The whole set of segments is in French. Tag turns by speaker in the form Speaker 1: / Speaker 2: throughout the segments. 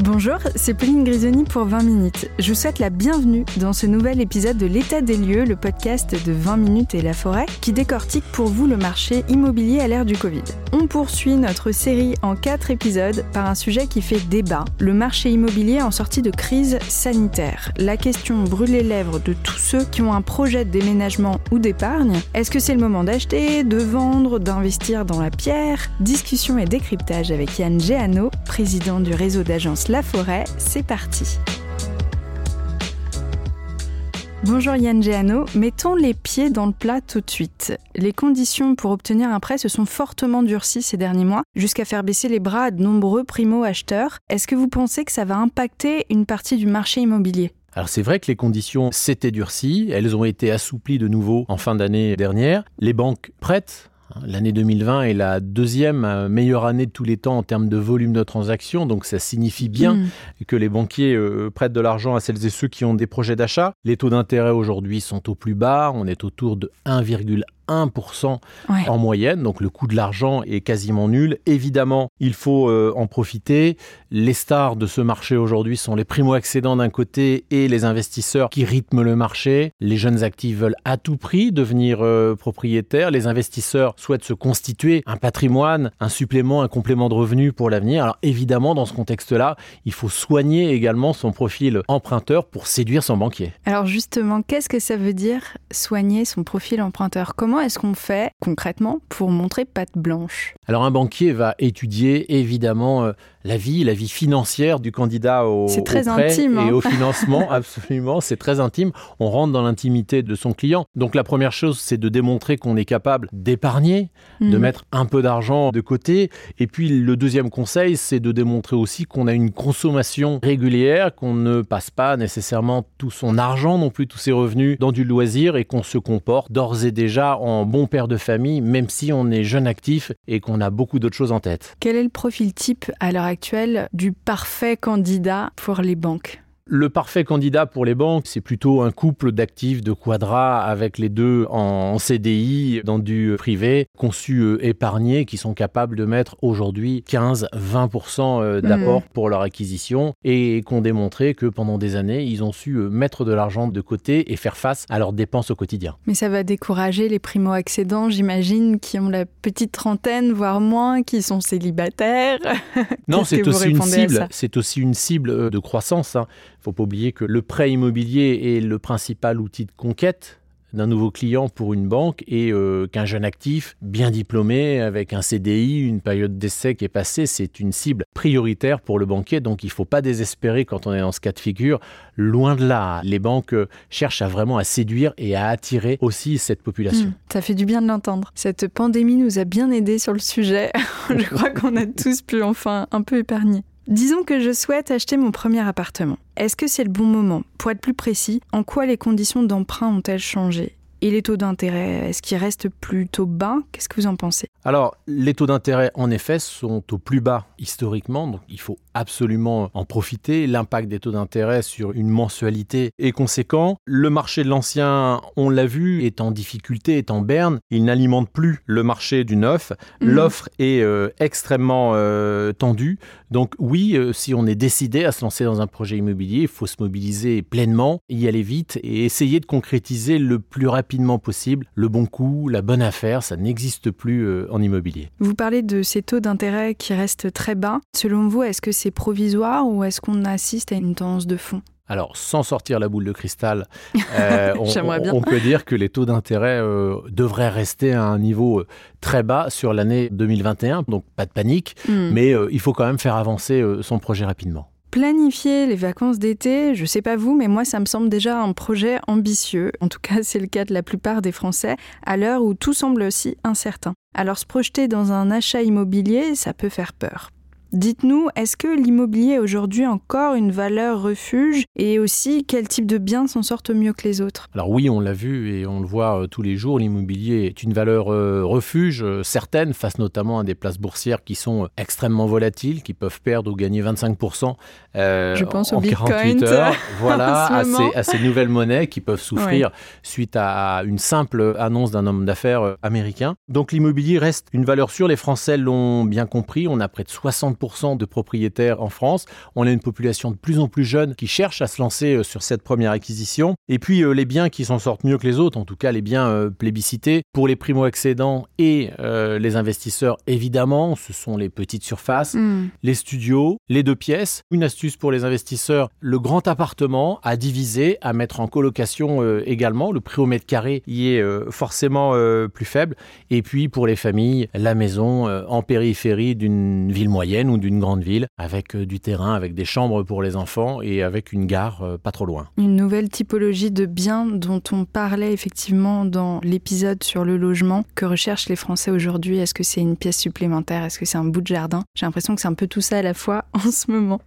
Speaker 1: Bonjour, c'est Pauline Grisoni pour 20 minutes. Je vous souhaite la bienvenue dans ce nouvel épisode de L'état des lieux, le podcast de 20 minutes et la forêt, qui décortique pour vous le marché immobilier à l'ère du Covid. On poursuit notre série en 4 épisodes par un sujet qui fait débat, le marché immobilier en sortie de crise sanitaire. La question brûle les lèvres de tous ceux qui ont un projet de déménagement ou d'épargne. Est-ce que c'est le moment d'acheter, de vendre, d'investir dans la pierre? Discussion et décryptage avec Yann Géano, président du réseau d'agences la Forêt, c'est parti. Bonjour Yann Géano, mettons les pieds dans le plat tout de suite. Les conditions pour obtenir un prêt se sont fortement durcies ces derniers mois, jusqu'à faire baisser les bras à de nombreux primo-acheteurs. Est-ce que vous pensez que ça va impacter une partie du marché immobilier?
Speaker 2: Alors c'est vrai que les conditions s'étaient durcies, elles ont été assouplies de nouveau en fin d'année dernière. Les banques prêtent L'année 2020 est la deuxième euh, meilleure année de tous les temps en termes de volume de transactions, donc ça signifie bien mm. que les banquiers euh, prêtent de l'argent à celles et ceux qui ont des projets d'achat. Les taux d'intérêt aujourd'hui sont au plus bas, on est autour de 1,1 1% en moyenne, donc le coût de l'argent est quasiment nul. Évidemment, il faut euh, en profiter. Les stars de ce marché aujourd'hui sont les primo-accédants d'un côté et les investisseurs qui rythment le marché. Les jeunes actifs veulent à tout prix devenir euh, propriétaires. Les investisseurs souhaitent se constituer un patrimoine, un supplément, un complément de revenus pour l'avenir. Alors évidemment, dans ce contexte-là, il faut soigner également son profil emprunteur pour séduire son banquier.
Speaker 1: Alors justement, qu'est-ce que ça veut dire soigner son profil emprunteur? Comment est-ce qu'on fait concrètement pour montrer patte blanche?
Speaker 2: Alors un banquier va étudier évidemment euh, la vie, la vie financière du candidat au,
Speaker 1: très
Speaker 2: prêt
Speaker 1: et
Speaker 2: hein. au financement. absolument, c'est très intime. On rentre dans l'intimité de son client. Donc la première chose, c'est de démontrer qu'on est capable d'épargner, de mhm. mettre un peu d'argent de côté. Et puis le deuxième conseil, c'est de démontrer aussi qu'on a une consommation régulière, qu'on ne passe pas nécessairement tout son argent, non plus tous ses revenus, dans du loisir et qu'on se comporte d'ores et déjà en bon père de famille, même si on est jeune actif et qu'on a beaucoup d'autres choses en tête.
Speaker 1: Quel est le profil type à l'heure actuelle du parfait candidat pour les banques
Speaker 2: le parfait candidat pour les banques, c'est plutôt un couple d'actifs de quadra avec les deux en CDI dans du privé, conçus euh, épargnés, qui sont capables de mettre aujourd'hui 15-20% euh, d'apport mmh. pour leur acquisition et qui ont démontré que pendant des années, ils ont su euh, mettre de l'argent de côté et faire face à leurs dépenses au quotidien.
Speaker 1: Mais ça va décourager les primo-accédants, j'imagine, qui ont la petite trentaine, voire moins, qui sont célibataires.
Speaker 2: non, c'est aussi une cible. C'est aussi une cible de croissance. Hein faut pas oublier que le prêt immobilier est le principal outil de conquête d'un nouveau client pour une banque et euh, qu'un jeune actif bien diplômé avec un CDI, une période d'essai qui est passée, c'est une cible prioritaire pour le banquier. Donc il ne faut pas désespérer quand on est dans ce cas de figure. Loin de là, les banques cherchent à vraiment à séduire et à attirer aussi cette population. Hmm,
Speaker 1: ça fait du bien de l'entendre. Cette pandémie nous a bien aidés sur le sujet. Je crois qu'on a tous pu enfin un peu épargner. Disons que je souhaite acheter mon premier appartement. Est-ce que c'est le bon moment? Pour être plus précis, en quoi les conditions d'emprunt ont-elles changé? Et les taux d'intérêt, est-ce qu'ils restent plutôt bas? Qu'est-ce que vous en pensez?
Speaker 2: Alors, les taux d'intérêt, en effet, sont au plus bas historiquement, donc il faut absolument en profiter. L'impact des taux d'intérêt sur une mensualité est conséquent. Le marché de l'ancien, on l'a vu, est en difficulté, est en berne. Il n'alimente plus le marché du neuf. Mhm. L'offre est euh, extrêmement euh, tendue. Donc oui, euh, si on est décidé à se lancer dans un projet immobilier, il faut se mobiliser pleinement, y aller vite et essayer de concrétiser le plus rapidement possible le bon coup, la bonne affaire. Ça n'existe plus en immobilier.
Speaker 1: Vous parlez de ces taux d'intérêt qui restent très bas. Selon vous, est-ce que c'est provisoire ou est-ce qu'on assiste à une tendance de fond?
Speaker 2: Alors, sans sortir la boule de cristal, euh, on, peut dire que les taux d'intérêt euh, devraient rester à un niveau euh, très bas sur l'année 2021, donc pas de panique, hmm. mais il faut quand même faire avancer son projet rapidement.
Speaker 1: Planifier les vacances d'été, je sais pas vous, mais moi ça me semble déjà un projet ambitieux. En tout cas, c'est le cas de la plupart des Français, à l'heure où tout semble aussi incertain. Alors se projeter dans un achat immobilier, ça peut faire peur. Dites-nous, est-ce que l'immobilier est aujourd'hui encore une valeur refuge et aussi quel type de biens s'en sortent mieux que les autres?
Speaker 2: Alors oui, on l'a vu et on le voit euh, tous les jours, l'immobilier est une valeur euh, refuge euh, certaine face notamment à des places boursières qui sont extrêmement volatiles, qui peuvent perdre ou gagner 25%
Speaker 1: Je pense en, au
Speaker 2: 48 heures. Voilà, à ces, nouvelles monnaies qui peuvent souffrir suite à une simple annonce d'un homme d'affaires américain. Donc l'immobilier reste une valeur sûre, les Français l'ont bien compris, on a près de 60% 20% de propriétaires en France. On a une population de plus en plus jeune qui cherche à se lancer sur cette première acquisition. Et puis les biens qui s'en sortent mieux que les autres, en tout cas les biens plébiscités pour les primo-accédants et les investisseurs, évidemment, ce sont les petites surfaces, hmm. les studios, les deux pièces. Une astuce pour les investisseurs, le grand appartement à diviser, à mettre en colocation également. Le prix au mètre carré y est forcément plus faible. Et puis pour les familles, la maison en périphérie d'une ville moyenne d'une grande ville, avec du terrain, avec des chambres pour les enfants et avec une gare pas trop loin.
Speaker 1: Une nouvelle typologie de biens dont on parlait effectivement dans l'épisode sur le logement. Que recherchent les Français aujourd'hui? Est-ce que c'est une pièce supplémentaire? Est-ce que c'est un bout de jardin? J'ai l'impression que c'est un peu tout ça à la fois en ce moment.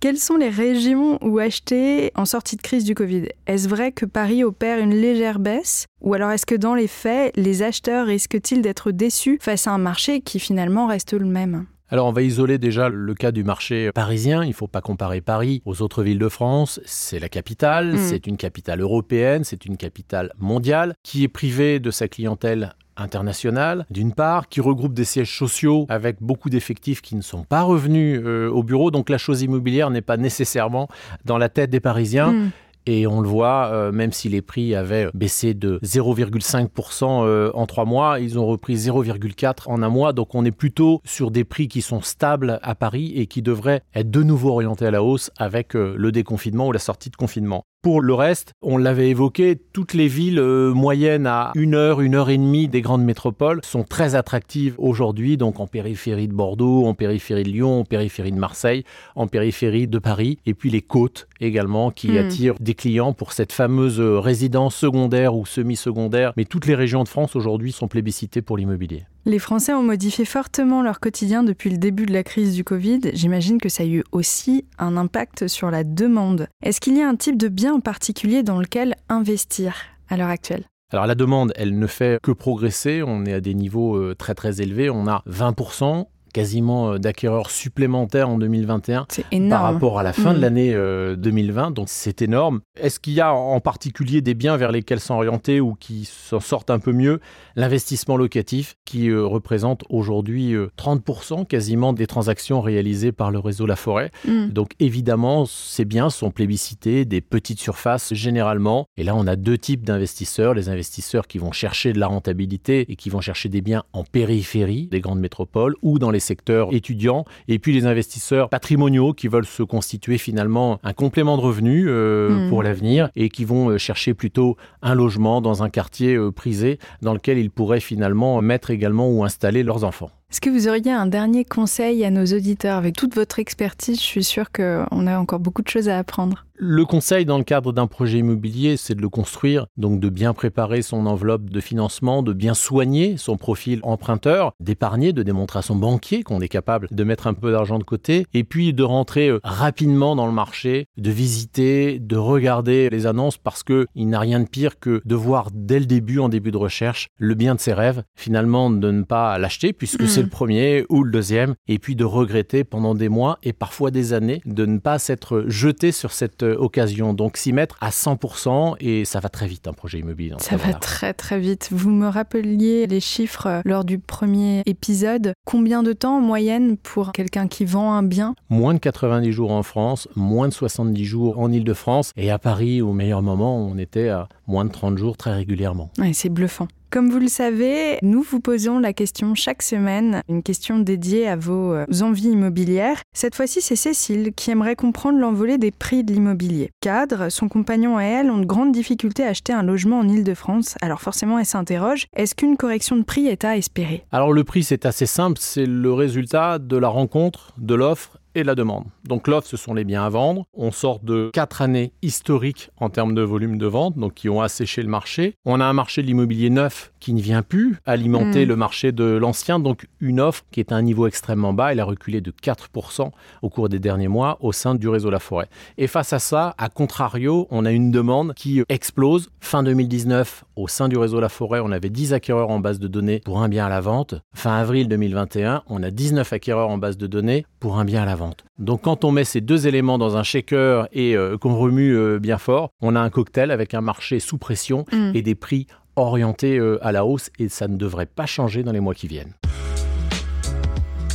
Speaker 1: Quelles sont les régions où acheter en sortie de crise du Covid? Est-ce vrai que Paris opère une légère baisse? Ou alors est-ce que dans les faits, les acheteurs risquent-ils d'être déçus face à un marché qui finalement reste le même?
Speaker 2: Alors on va isoler déjà le cas du marché parisien. Il ne faut pas comparer Paris aux autres villes de France. C'est la capitale, mm. c'est une capitale européenne, c'est une capitale mondiale qui est privée de sa clientèle internationale, d'une part, qui regroupe des sièges sociaux avec beaucoup d'effectifs qui ne sont pas revenus euh, au bureau. Donc la chose immobilière n'est pas nécessairement dans la tête des Parisiens. Mm. Et on le voit, euh, même si les prix avaient baissé de 0,5% euh, en trois mois, ils ont repris 0,4% en un mois. Donc on est plutôt sur des prix qui sont stables à Paris et qui devraient être de nouveau orientés à la hausse avec euh, le déconfinement ou la sortie de confinement. Pour le reste, on l'avait évoqué, toutes les villes moyennes à une heure, une heure et demie des grandes métropoles sont très attractives aujourd'hui, donc en périphérie de Bordeaux, en périphérie de Lyon, en périphérie de Marseille, en périphérie de Paris, et puis les côtes également qui hmm. attirent des clients pour cette fameuse euh, résidence secondaire ou semi-secondaire. Mais toutes les régions de France aujourd'hui sont plébiscitées pour l'immobilier.
Speaker 1: Les Français ont modifié fortement leur quotidien depuis le début de la crise du Covid. J'imagine que ça a eu aussi un impact sur la demande. Est-ce qu'il y a un type de bien en particulier dans lequel investir à l'heure actuelle?
Speaker 2: Alors la demande, elle ne fait que progresser, on est à des niveaux euh, très très élevés, on a 20% quasiment euh, d'acquéreurs supplémentaires en 2021 par rapport à la fin de mm. l'année 2020. Euh, Donc c'est énorme. Est-ce qu'il y a en particulier des biens vers lesquels s'orienter ou qui s'en sortent un peu mieux? L'investissement locatif qui euh, représente aujourd'hui 30% quasiment des transactions réalisées par le réseau La Forêt. Mm. Donc évidemment, ces biens sont plébiscités, des petites surfaces généralement. Et là, on a deux types d'investisseurs. Les investisseurs qui vont chercher de la rentabilité et qui vont chercher des biens en périphérie des grandes métropoles ou dans les secteurs étudiants, et puis les investisseurs patrimoniaux qui veulent se constituer finalement un complément de revenus euh, hmm. pour l'avenir et qui vont euh, chercher plutôt un logement dans un quartier euh, prisé dans lequel ils pourraient finalement mettre également ou installer leurs enfants.
Speaker 1: Est-ce que vous auriez un dernier conseil à nos auditeurs? Avec toute votre expertise, je suis sûre qu'on a encore beaucoup de choses à apprendre.
Speaker 2: Le conseil dans le cadre d'un projet immobilier, c'est de le construire, donc de bien préparer son enveloppe de financement, de bien soigner son profil emprunteur, d'épargner, de démontrer à son banquier qu'on est capable de mettre un peu d'argent de côté, et puis de rentrer euh, rapidement dans le marché, de visiter, de regarder les annonces, parce qu'il n'a rien de pire que de voir dès le début, en début de recherche, le bien de ses rêves, finalement de ne pas l'acheter, puisque mm. C'est le premier ou le deuxième, et puis de regretter pendant des mois et parfois des années de ne pas s'être jeté sur cette euh, occasion. Donc s'y mettre à 100% et ça va très vite un projet immobilier.
Speaker 1: Ça va très très vite. Vous me rappeliez les chiffres euh, lors du premier épisode. Combien de temps en moyenne pour quelqu'un qui vend un bien?
Speaker 2: Moins de 90 jours en France, moins de 70 jours en Ile-de-France et à Paris au meilleur moment on était à moins de 30 jours très régulièrement.
Speaker 1: Ouais, c'est bluffant. Comme vous le savez, nous vous posons la question chaque semaine, une question dédiée à vos euh, envies immobilières. Cette fois-ci, c'est Cécile qui aimerait comprendre l'envolée des prix de l'immobilier. Cadre, son compagnon et elle ont de grandes difficultés à acheter un logement en Ile-de-France. Alors forcément, elle s'interroge, est-ce qu'une correction de prix est à espérer?
Speaker 2: Alors le prix, c'est assez simple, c'est le résultat de la rencontre de l'offre et la demande. Donc l'offre, ce sont les biens à vendre. On sort de quatre années historiques en termes de volume de vente, donc qui ont asséché le marché. On a un marché de l'immobilier neuf qui ne vient plus alimenter hmm. le marché de l'ancien, donc une offre qui est à un niveau extrêmement bas. Elle a reculé de 4% au cours des derniers mois au sein du réseau La Forêt. Et face à ça, à contrario, on a une demande qui explose. Fin 2019, au sein du réseau La Forêt, on avait 10 acquéreurs en base de données pour un bien à la vente. Fin avril 2021, on a 19 acquéreurs en base de données pour un bien à la vente. Donc quand on met ces deux éléments dans un shaker et euh, qu'on remue euh, bien fort, on a un cocktail avec un marché sous pression mm. et des prix orientés euh, à la hausse et ça ne devrait pas changer dans les mois qui viennent.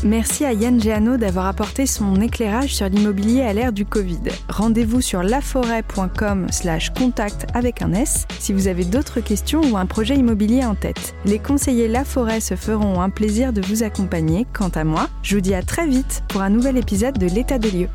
Speaker 1: Merci à Yann Géano d'avoir apporté son éclairage sur l'immobilier à l'ère du Covid. Rendez-vous sur laforêt.com slash contact avec un S si vous avez d'autres questions ou un projet immobilier en tête. Les conseillers La Forêt se feront un plaisir de vous accompagner. Quant à moi, je vous dis à très vite pour un nouvel épisode de l'état des lieux.